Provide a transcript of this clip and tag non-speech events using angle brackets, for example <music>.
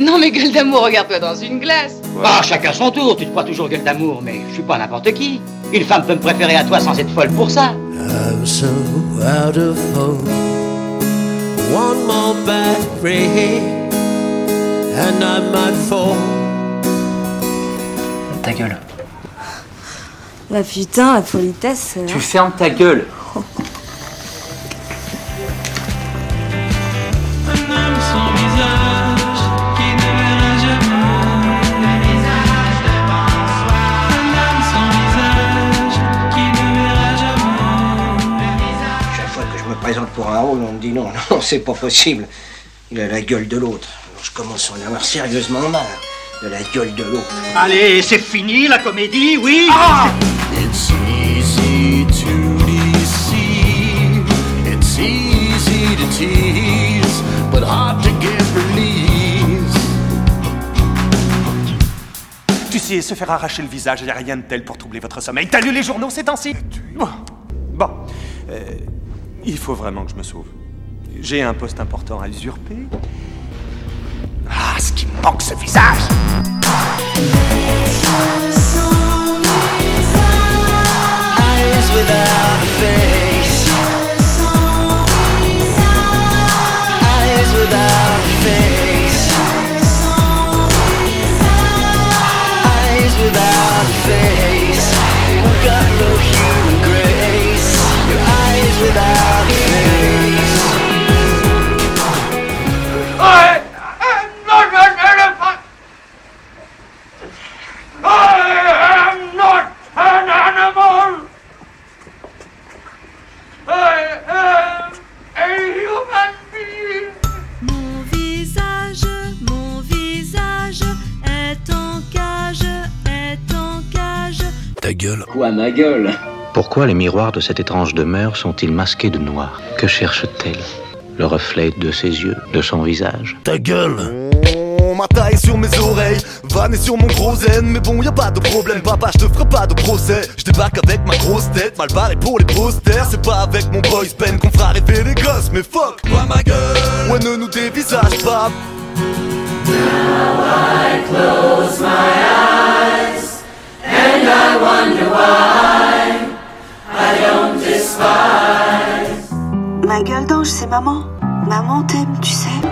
Non mais gueule d'amour, regarde-toi dans une glace. Ah, chacun son tour, tu te crois toujours gueule d'amour, mais je suis pas n'importe qui. Une femme peut me préférer à toi sans être folle pour ça. I'm so out of hope. One more bad break, and I might fall. Ta gueule. La putain, la politesse. Tu fermes ta gueule. <laughs> présente pour un rôle, on me dit non, <laughs> non, c'est pas possible. Il a la gueule de l'autre. Alors je commence à en avoir sérieusement marre de la gueule de l'autre. Allez, c'est fini la comédie, oui It's easy to deceive. It's easy to tease, but hard to get release. Tu sais, se faire arracher le visage, y a rien de tel pour troubler votre sommeil. T'as lu les journaux ces temps-ci? Bon, bon. Euh, il faut vraiment que je me sauve. J'ai un poste important à usurper. Ah, ce qui me manque, ce visage Ta gueule. Quoi, ma gueule. Pourquoi les miroirs de cette étrange demeure sont-ils masqués de noir? Que cherche-t-elle? Le reflet de ses yeux, de son visage? Ta gueule. On m'a taillé sur mes oreilles, vanné sur mon gros zen. Mais bon y a pas de problème papa, je te ferai pas de procès. Je débarque avec ma grosse tête, mal barré pour les posters. C'est pas avec mon boys pen qu'on fera rêver les gosses Mais fuck, toi ma gueule. Ouais ne nous dévisage pas. Ma gueule d'ange, c'est maman. Maman t'aime, tu sais.